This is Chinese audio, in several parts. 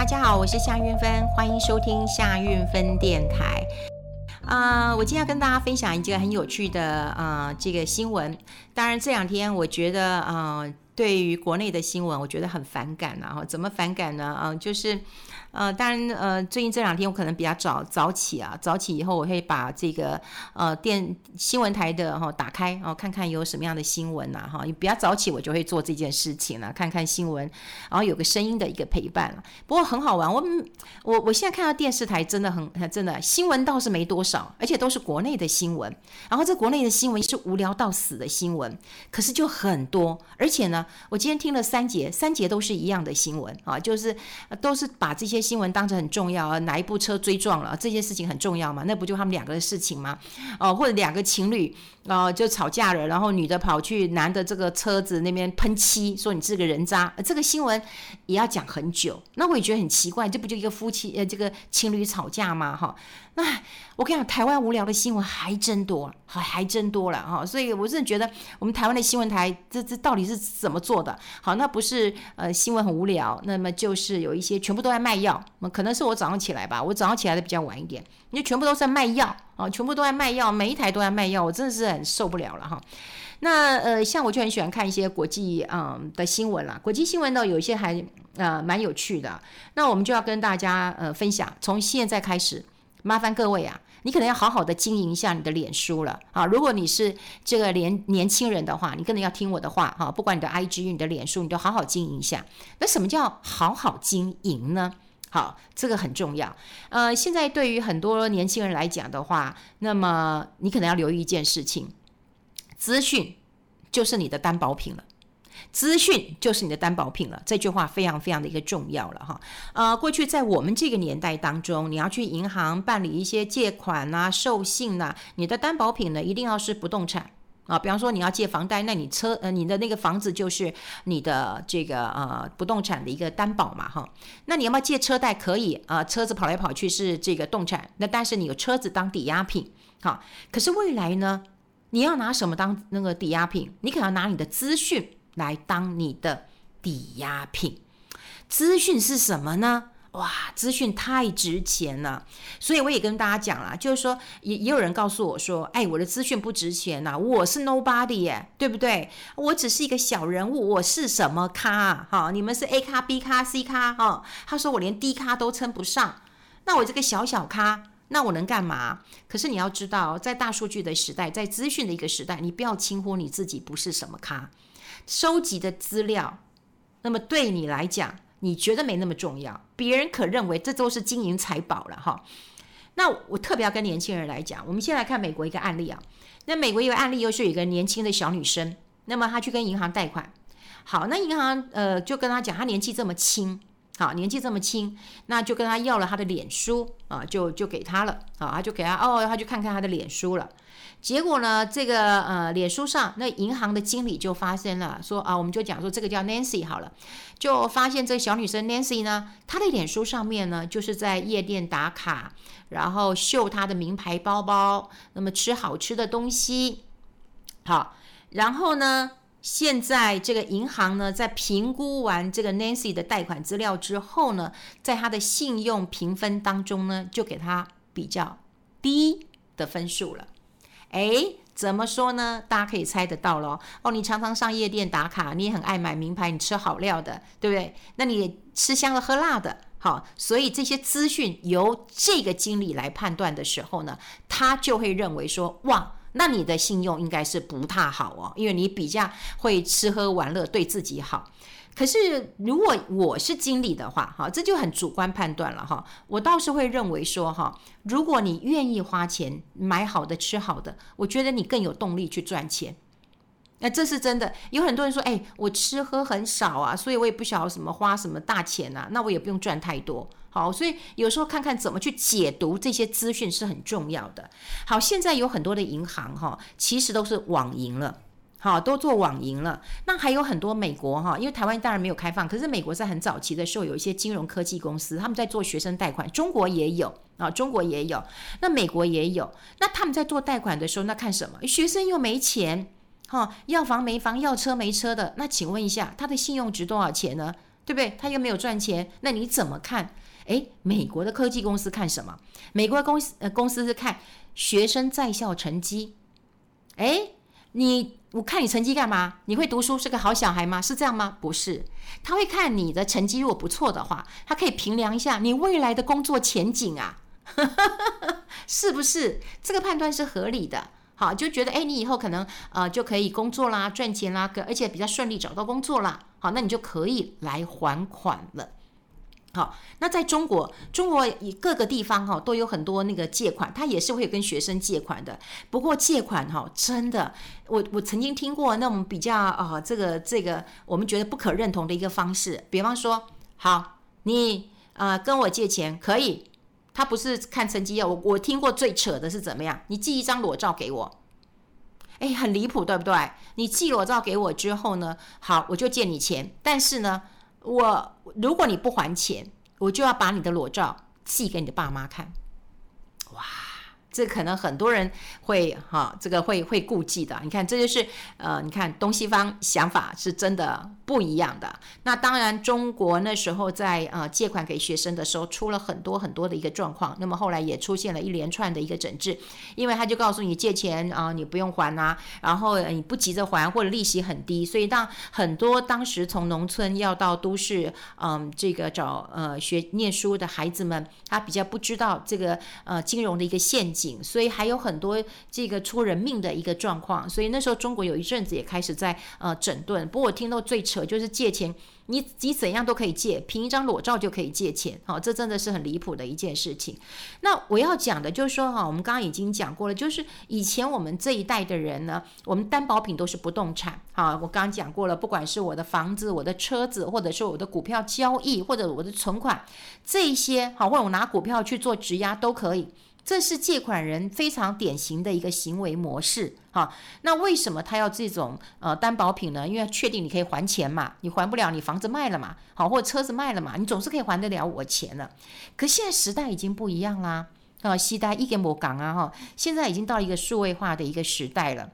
大家好，我是夏运芬，欢迎收听夏运芬电台。啊、呃，我今天要跟大家分享一个很有趣的啊、呃、这个新闻。当然这两天我觉得啊、呃，对于国内的新闻，我觉得很反感然后怎么反感呢？啊、就是。呃，当然，呃，最近这两天我可能比较早早起啊，早起以后我会把这个呃电新闻台的哈、哦、打开，然后看看有什么样的新闻呐哈。你比较早起，我就会做这件事情了，看看新闻，然后有个声音的一个陪伴了。不过很好玩，我我我现在看到电视台真的很真的新闻倒是没多少，而且都是国内的新闻。然后这国内的新闻是无聊到死的新闻，可是就很多。而且呢，我今天听了三节，三节都是一样的新闻啊，就是都是把这些。新闻当成很重要啊，哪一部车追撞了这件事情很重要嘛？那不就他们两个的事情吗？哦，或者两个情侣哦就吵架了，然后女的跑去男的这个车子那边喷漆，说你是个人渣，这个新闻也要讲很久。那我也觉得很奇怪，这不就一个夫妻呃这个情侣吵架吗？哈，那我跟你讲，台湾无聊的新闻还真多，还还真多了哈。所以我真的觉得我们台湾的新闻台这这到底是怎么做的？好，那不是呃新闻很无聊，那么就是有一些全部都在卖药。可能是我早上起来吧，我早上起来的比较晚一点，你全部都在卖药啊，全部都在卖药，每一台都在卖药，我真的是很受不了了哈。那呃，像我就很喜欢看一些国际嗯的新闻啦，国际新闻呢有一些还呃蛮有趣的，那我们就要跟大家呃分享，从现在开始，麻烦各位啊，你可能要好好的经营一下你的脸书了啊。如果你是这个年年轻人的话，你可能要听我的话哈，不管你的 IG、你的脸书，你都好好经营一下。那什么叫好好经营呢？好，这个很重要。呃，现在对于很多年轻人来讲的话，那么你可能要留意一件事情：资讯就是你的担保品了。资讯就是你的担保品了。这句话非常非常的一个重要了哈。呃，过去在我们这个年代当中，你要去银行办理一些借款呐、授信呐，你的担保品呢一定要是不动产。啊，比方说你要借房贷，那你车呃你的那个房子就是你的这个呃不动产的一个担保嘛哈。那你要不要借车贷？可以啊，车子跑来跑去是这个动产，那但是你有车子当抵押品，好，可是未来呢，你要拿什么当那个抵押品？你可能要拿你的资讯来当你的抵押品。资讯是什么呢？哇，资讯太值钱了，所以我也跟大家讲了，就是说，也也有人告诉我说，哎，我的资讯不值钱呐，我是 nobody 耶，对不对？我只是一个小人物，我是什么咖？哈，你们是 A 咖、B 咖、C 咖，哈，他说我连 D 咖都称不上，那我这个小小咖，那我能干嘛？可是你要知道，在大数据的时代，在资讯的一个时代，你不要轻忽你自己不是什么咖，收集的资料，那么对你来讲。你觉得没那么重要，别人可认为这都是金银财宝了哈。那我特别要跟年轻人来讲，我们先来看美国一个案例啊。那美国一个案例又是一个年轻的小女生，那么她去跟银行贷款，好，那银行呃就跟她讲，她年纪这么轻，好，年纪这么轻，那就跟他要了他的脸书啊，就就给他了啊，她就给他哦，他就看看他的脸书了。结果呢，这个呃，脸书上那银行的经理就发现了，说啊，我们就讲说这个叫 Nancy 好了，就发现这小女生 Nancy 呢，她的脸书上面呢，就是在夜店打卡，然后秀她的名牌包包，那么吃好吃的东西，好，然后呢，现在这个银行呢，在评估完这个 Nancy 的贷款资料之后呢，在她的信用评分当中呢，就给她比较低的分数了。哎，怎么说呢？大家可以猜得到咯。哦，你常常上夜店打卡，你也很爱买名牌，你吃好料的，对不对？那你吃香的喝辣的，好，所以这些资讯由这个经理来判断的时候呢，他就会认为说，哇，那你的信用应该是不太好哦，因为你比较会吃喝玩乐，对自己好。可是，如果我是经理的话，哈，这就很主观判断了哈。我倒是会认为说，哈，如果你愿意花钱买好的、吃好的，我觉得你更有动力去赚钱。那这是真的。有很多人说，哎，我吃喝很少啊，所以我也不晓得什么花什么大钱啊，那我也不用赚太多。好，所以有时候看看怎么去解读这些资讯是很重要的。好，现在有很多的银行哈，其实都是网银了。好，都做网银了。那还有很多美国哈，因为台湾当然没有开放，可是美国在很早期的时候，有一些金融科技公司，他们在做学生贷款。中国也有啊，中国也有，那美国也有。那他们在做贷款的时候，那看什么？学生又没钱，哈，要房没房，要车没车的。那请问一下，他的信用值多少钱呢？对不对？他又没有赚钱，那你怎么看？诶，美国的科技公司看什么？美国公司呃公司是看学生在校成绩。诶，你我看你成绩干嘛？你会读书是个好小孩吗？是这样吗？不是，他会看你的成绩如果不错的话，他可以评量一下你未来的工作前景啊，是不是？这个判断是合理的。好，就觉得诶，你以后可能呃就可以工作啦，赚钱啦，而且比较顺利找到工作啦。好，那你就可以来还款了。好，那在中国，中国以各个地方哈都有很多那个借款，他也是会跟学生借款的。不过借款哈，真的，我我曾经听过那种比较啊、这个这个我们觉得不可认同的一个方式。比方说，好，你呃跟我借钱可以，他不是看成绩要我我听过最扯的是怎么样？你寄一张裸照给我，哎，很离谱，对不对？你寄裸照给我之后呢，好，我就借你钱，但是呢。我如果你不还钱，我就要把你的裸照寄给你的爸妈看。这可能很多人会哈，这个会会顾忌的。你看，这就是呃，你看东西方想法是真的不一样的。那当然，中国那时候在呃借款给学生的时候，出了很多很多的一个状况。那么后来也出现了一连串的一个整治，因为他就告诉你借钱啊、你不用还啊，然后你不急着还或者利息很低，所以当很多当时从农村要到都市，嗯、这个找呃学念书的孩子们，他比较不知道这个呃金融的一个陷阱。所以还有很多这个出人命的一个状况，所以那时候中国有一阵子也开始在呃整顿。不过我听到最扯就是借钱，你你怎样都可以借，凭一张裸照就可以借钱，好、这真的是很离谱的一件事情。那我要讲的就是说哈，我们刚刚已经讲过了，就是以前我们这一代的人呢，我们担保品都是不动产，啊，我刚刚讲过了，不管是我的房子、我的车子，或者是我的股票交易，或者我的存款，这些好，或者我拿股票去做质押都可以。这是借款人非常典型的一个行为模式，哈。那为什么他要这种呃担保品呢？因为确定你可以还钱嘛，你还不了，你房子卖了嘛，好，或者车子卖了嘛，你总是可以还得了我钱了。可现在时代已经不一样啦，啊，时代已经没同啊，哈，现在已经到一个数位化的一个时代了，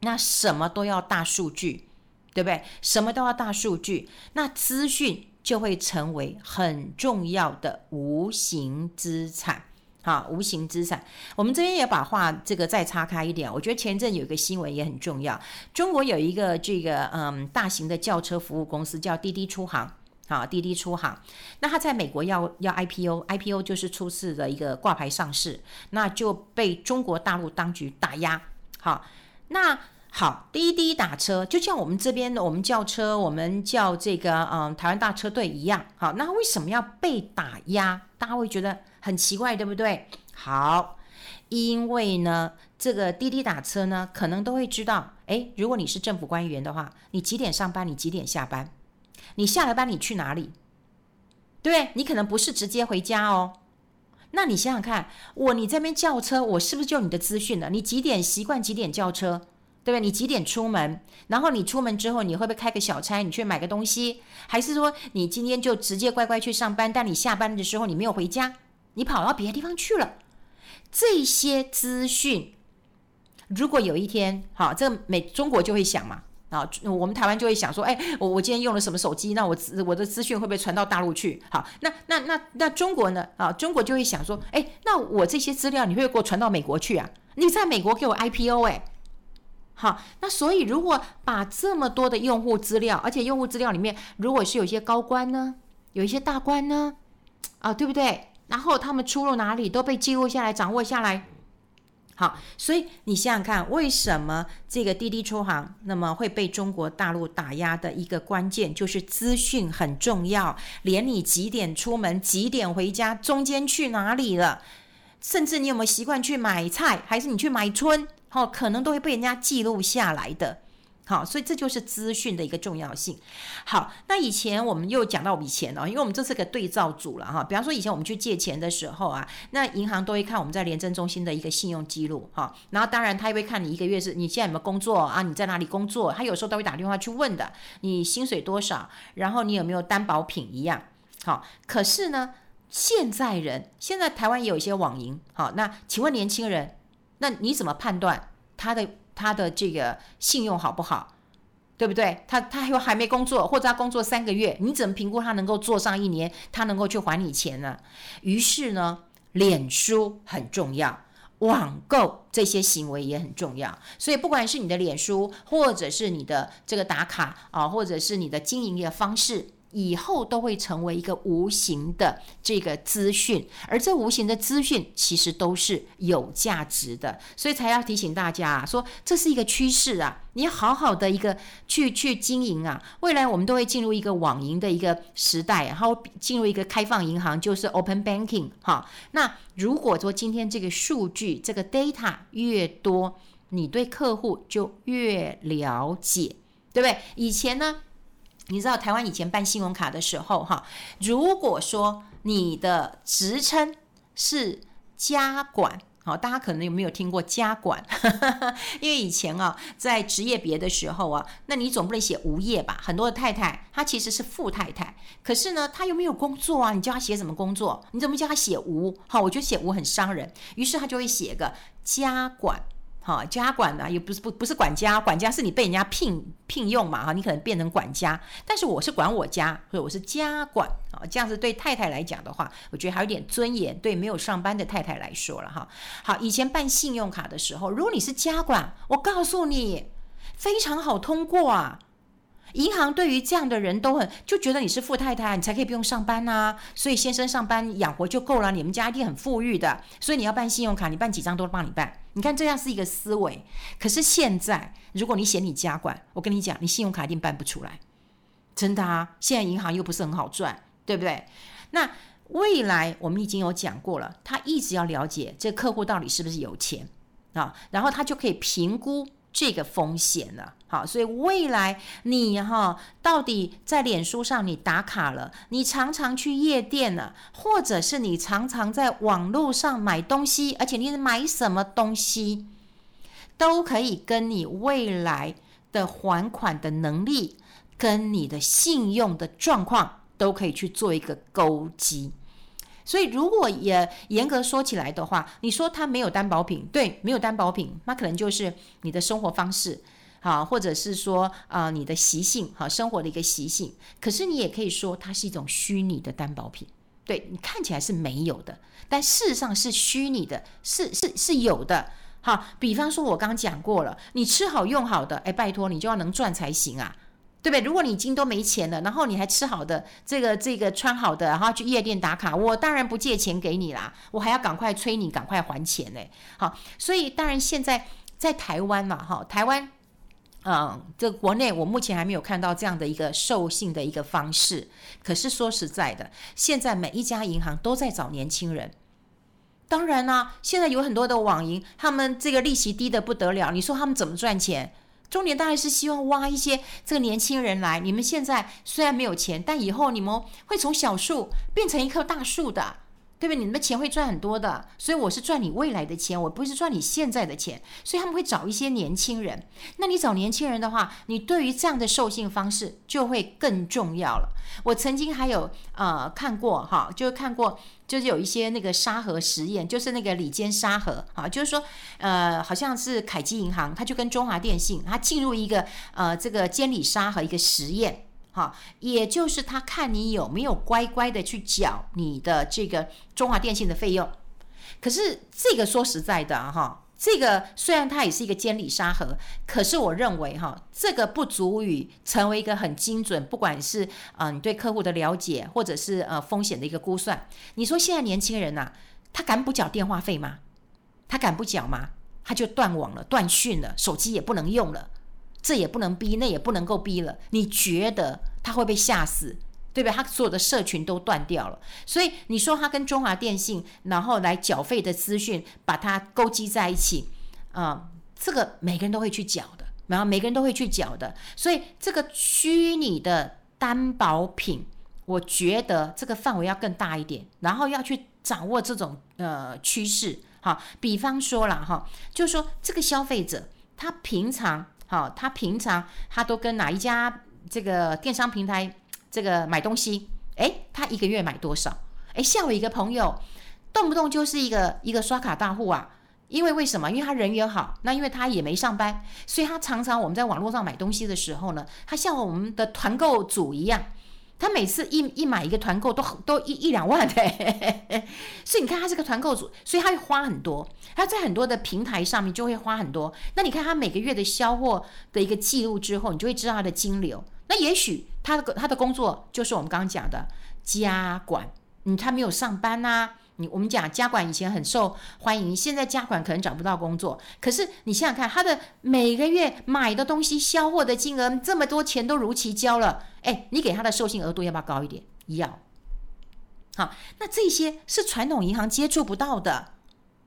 那什么都要大数据，对不对？什么都要大数据，那资讯就会成为很重要的无形资产。好，无形资产，我们这边也把话这个再岔开一点。我觉得前阵有一个新闻也很重要，中国有一个这个嗯大型的轿车服务公司叫滴滴出行，好，滴滴出行，那他在美国要要 IPO，IPO 就是初次的一个挂牌上市，那就被中国大陆当局打压。好，那好，滴滴打车就像我们这边的我们叫车，我们叫这个嗯台湾大车队一样。好，那为什么要被打压？大家会觉得？很奇怪，对不对？好，因为呢，这个滴滴打车呢，可能都会知道，诶，如果你是政府官员的话，你几点上班？你几点下班？你下了班你去哪里？对，你可能不是直接回家哦。那你想想看，我你这边叫车，我是不是就你的资讯了？你几点习惯几点叫车？对不对？你几点出门？然后你出门之后，你会不会开个小差？你去买个东西？还是说你今天就直接乖乖去上班？但你下班的时候你没有回家？你跑到别的地方去了，这些资讯，如果有一天，好，这美中国就会想嘛，啊，我们台湾就会想说，哎，我我今天用了什么手机？那我我的资讯会不会传到大陆去？好，那那那那中国呢？啊，中国就会想说，哎，那我这些资料你会给我传到美国去啊？你在美国给我 IPO 哎，好，那所以如果把这么多的用户资料，而且用户资料里面如果是有一些高官呢，有一些大官呢，啊，对不对？然后他们出入哪里都被记录下来、掌握下来。好，所以你想想看，为什么这个滴滴出行那么会被中国大陆打压的一个关键，就是资讯很重要，连你几点出门、几点回家、中间去哪里了，甚至你有没有习惯去买菜，还是你去买春，好，可能都会被人家记录下来的。好，所以这就是资讯的一个重要性。好，那以前我们又讲到以前哦，因为我们这是个对照组了哈。比方说以前我们去借钱的时候啊，那银行都会看我们在廉政中心的一个信用记录哈。然后当然他也会看你一个月是你现在有没有工作啊？你在哪里工作？他有时候都会打电话去问的，你薪水多少？然后你有没有担保品一样？好，可是呢，现在人现在台湾也有一些网银。好，那请问年轻人，那你怎么判断他的？他的这个信用好不好？对不对？他他又还没工作，或者他工作三个月，你怎么评估他能够做上一年，他能够去还你钱呢？于是呢，脸书很重要，网购这些行为也很重要。所以不管是你的脸书，或者是你的这个打卡啊，或者是你的经营的方式。以后都会成为一个无形的这个资讯，而这无形的资讯其实都是有价值的，所以才要提醒大家啊，说这是一个趋势啊，你要好好的一个去去经营啊，未来我们都会进入一个网银的一个时代，然后进入一个开放银行，就是 open banking 哈。那如果说今天这个数据这个 data 越多，你对客户就越了解，对不对？以前呢？你知道台湾以前办信用卡的时候，哈，如果说你的职称是家管，好，大家可能有没有听过家管？因为以前啊，在职业别的时候啊，那你总不能写无业吧？很多的太太她其实是富太太，可是呢，她又没有工作啊，你叫她写什么工作？你怎么叫她写无？好，我觉得写无很伤人，于是她就会写个家管。好，家管呢，也不是不不是管家，管家是你被人家聘聘用嘛，哈，你可能变成管家，但是我是管我家，所以我是家管啊，这样子对太太来讲的话，我觉得还有点尊严，对没有上班的太太来说了哈。好，以前办信用卡的时候，如果你是家管，我告诉你，非常好通过啊。银行对于这样的人都很就觉得你是富太太，你才可以不用上班呐、所以先生上班养活就够了，你们家一定很富裕的。所以你要办信用卡，你办几张都帮你办。你看这样是一个思维。可是现在，如果你写你家管，我跟你讲，你信用卡一定办不出来，真的啊。现在银行又不是很好赚，对不对？那未来我们已经有讲过了，他一直要了解这客户到底是不是有钱啊，然后他就可以评估。这个风险了，好，所以未来你哈到底在脸书上你打卡了，你常常去夜店了，或者是你常常在网络上买东西，而且你买什么东西都可以跟你未来的还款的能力跟你的信用的状况都可以去做一个勾稽。所以，如果也严格说起来的话，你说它没有担保品，对，没有担保品，那可能就是你的生活方式，好，或者是说啊、你的习性，好，生活的一个习性。可是你也可以说它是一种虚拟的担保品，对，你看起来是没有的，但事实上是虚拟的，是是是有的。好，比方说我刚讲过了，你吃好用好的，哎，拜托你就要能赚才行啊。对不对？如果你已经都没钱了，然后你还吃好的，这个这个穿好的，然后去夜店打卡，我当然不借钱给你啦，我还要赶快催你赶快还钱呢。好，所以当然现在在台湾嘛，哈，台湾，嗯，这国内我目前还没有看到这样的一个授信的一个方式。可是说实在的，现在每一家银行都在找年轻人。当然啦，现在有很多的网银，他们这个利息低得不得了，你说他们怎么赚钱？中年当然是希望挖一些这个年轻人来。你们现在虽然没有钱，但以后你们会从小树变成一棵大树的。对不对？你们的钱会赚很多的，所以我是赚你未来的钱，我不是赚你现在的钱。所以他们会找一些年轻人。那你找年轻人的话，你对于这样的授信方式就会更重要了。我曾经还有呃看过哈，就是看过，就是有一些那个沙盒实验，就是那个里间沙盒啊，就是说呃好像是凯基银行，他就跟中华电信，他进入一个呃这个监理沙盒一个实验。哈，也就是他看你有没有乖乖的去缴你的这个中华电信的费用。可是这个说实在的哈，这个虽然它也是一个监理沙盒，可是我认为哈，这个不足以成为一个很精准，不管是啊你对客户的了解，或者是呃风险的一个估算。你说现在年轻人呐，他敢不缴电话费吗？他敢不缴吗？他就断网了，断讯了，手机也不能用了。这也不能逼，那也不能够逼了。你觉得他会被吓死，对不对？他所有的社群都断掉了，所以你说他跟中华电信，然后来缴费的资讯，把它勾稽在一起，啊、这个每个人都会去缴的，然后每个人都会去缴的。所以这个虚拟的担保品，我觉得这个范围要更大一点，然后要去掌握这种呃趋势。好，比方说了哈，就是说这个消费者他平常。好，他平常他都跟哪一家这个电商平台这个买东西？哎，他一个月买多少？哎，像我一个朋友，动不动就是一个一个刷卡大户啊，因为为什么？因为他人缘好，那因为他也没上班，所以他常常我们在网络上买东西的时候呢，他像我们的团购组一样，他每次一一买一个团购都都一一两万的，所以你看他是个团购组，所以他会花很多，他在很多的平台上面就会花很多。那你看他每个月的销货的一个记录之后，你就会知道他的金流。那也许他的他的工作就是我们刚刚讲的家管，嗯，他没有上班呐、你我们讲家管以前很受欢迎，现在家管可能找不到工作。可是你想想看，他的每个月买的东西销货的金额这么多钱都如期交了，哎，你给他的授信额度要不要高一点？要。好，那这些是传统银行接触不到的。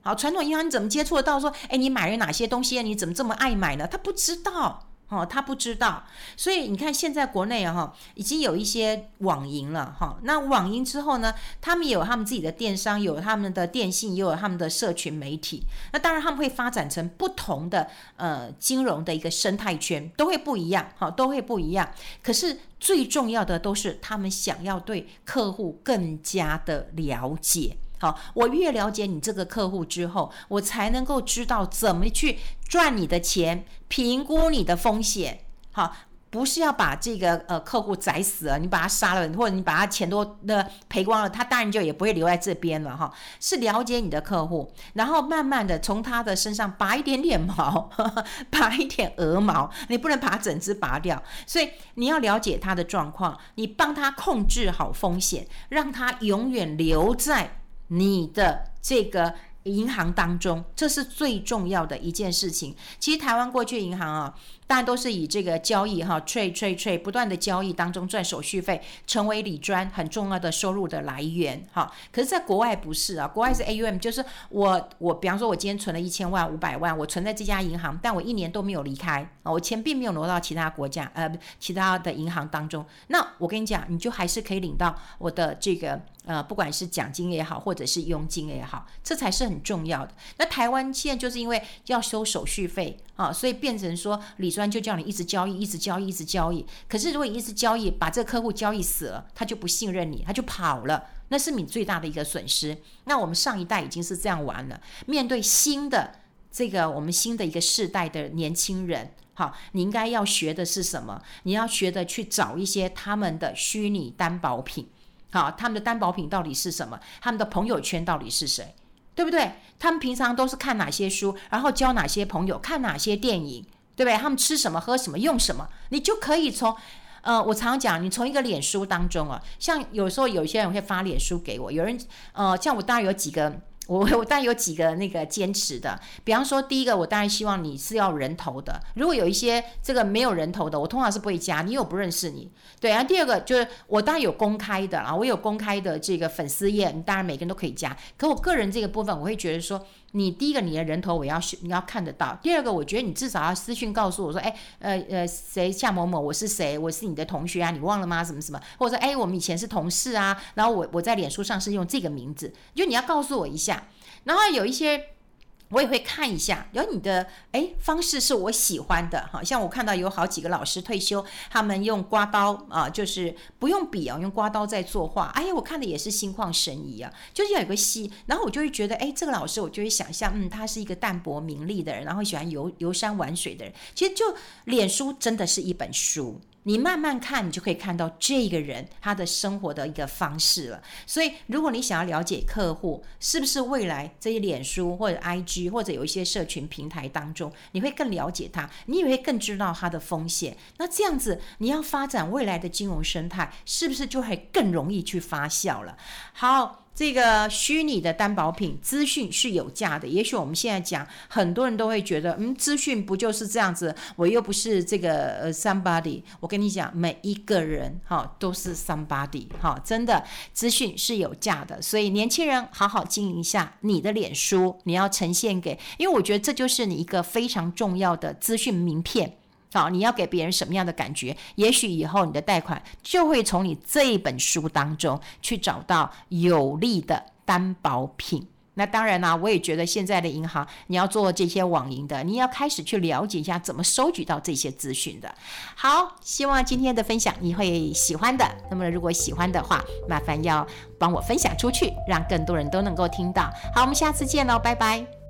好，传统银行你怎么接触得到？说，哎，你买了哪些东西？你怎么这么爱买呢？他不知道。哦，他不知道，所以你看现在国内哈，已经有一些网银了哈。那网银之后呢，他们也有他们自己的电商，有他们的电信，也有他们的社群媒体。那当然他们会发展成不同的呃金融的一个生态圈，都会不一样，哈，都会不一样。可是最重要的都是他们想要对客户更加的了解。好，我越了解你这个客户之后，我才能够知道怎么去赚你的钱，评估你的风险。好，不是要把这个呃客户宰死了，你把他杀了，或者你把他钱都那赔光了，他当然就也不会留在这边了哈。是了解你的客户，然后慢慢的从他的身上拔一点点毛，拔一点鹅毛，你不能把整只拔掉。所以你要了解他的状况，你帮他控制好风险，让他永远留在。你的这个银行当中，这是最重要的一件事情。其实台湾过去银行啊。大家都是以这个交易哈，trade trade trade，不断的交易当中赚手续费，成为理专很重要的收入的来源哈。可是，在国外不是啊，国外是 AUM，就是我我比方说，我今天存了一千万、五百万，我存在这家银行，但我一年都没有离开啊，我钱并没有挪到其他国家呃其他的银行当中。那我跟你讲，你就还是可以领到我的这个呃，不管是奖金也好，或者是佣金也好，这才是很重要的。那台湾现在就是因为要收手续费啊，所以变成说理。专就叫你一直交易，一直交易，一直交易。可是如果你一直交易，把这个客户交易死了，他就不信任你，他就跑了，那是你最大的一个损失。那我们上一代已经是这样玩了。面对新的这个我们新的一个世代的年轻人，好，你应该要学的是什么？你要学的去找一些他们的虚拟担保品，好，他们的担保品到底是什么？他们的朋友圈到底是谁？对不对？他们平常都是看哪些书，然后交哪些朋友，看哪些电影？对不对？他们吃什么、喝什么、用什么，你就可以从，呃，我常常讲，你从一个脸书当中啊，像有时候有些人会发脸书给我，有人，呃，像我当然有几个。我我当然有几个那个坚持的，比方说第一个，我当然希望你是要人头的。如果有一些这个没有人头的，我通常是不会加，你又不认识你。对啊，第二个就是我当然有公开的啊，我有公开的这个粉丝页，你当然每个人都可以加。可我个人这个部分，我会觉得说，你第一个你的人头我要你要看得到，第二个我觉得你至少要私讯告诉我说，哎呃呃谁夏某某，我是谁，我是你的同学啊，你忘了吗？什么什么，或者说哎我们以前是同事啊，然后我我在脸书上是用这个名字，就你要告诉我一下。然后有一些我也会看一下，有你的哎方式是我喜欢的，好像我看到有好几个老师退休，他们用刮刀啊，就是不用笔啊，用刮刀在作画，哎呀，我看的也是心旷神怡啊，就是要有个戏，然后我就会觉得，哎，这个老师我就会想象，嗯，他是一个淡泊名利的人，然后喜欢游游山玩水的人，其实就脸书真的是一本书。你慢慢看，你就可以看到这个人他的生活的一个方式了。所以，如果你想要了解客户是不是未来这些脸书或者 IG 或者有一些社群平台当中，你会更了解他，你也会更知道他的风险。那这样子，你要发展未来的金融生态，是不是就会更容易去发酵了？好。这个虚拟的担保品资讯是有价的，也许我们现在讲，很多人都会觉得，嗯，资讯不就是这样子？我又不是这个呃 somebody。我跟你讲，每一个人哈都是 somebody 哈，真的资讯是有价的，所以年轻人好好经营一下你的脸书，你要呈现给，因为我觉得这就是你一个非常重要的资讯名片。好，你要给别人什么样的感觉？也许以后你的贷款就会从你这一本书当中去找到有利的担保品。那当然啦、我也觉得现在的银行，你要做这些网银的，你要开始去了解一下怎么收集到这些资讯的。好，希望今天的分享你会喜欢的。那么如果喜欢的话，麻烦要帮我分享出去，让更多人都能够听到。好，我们下次见喽，拜拜。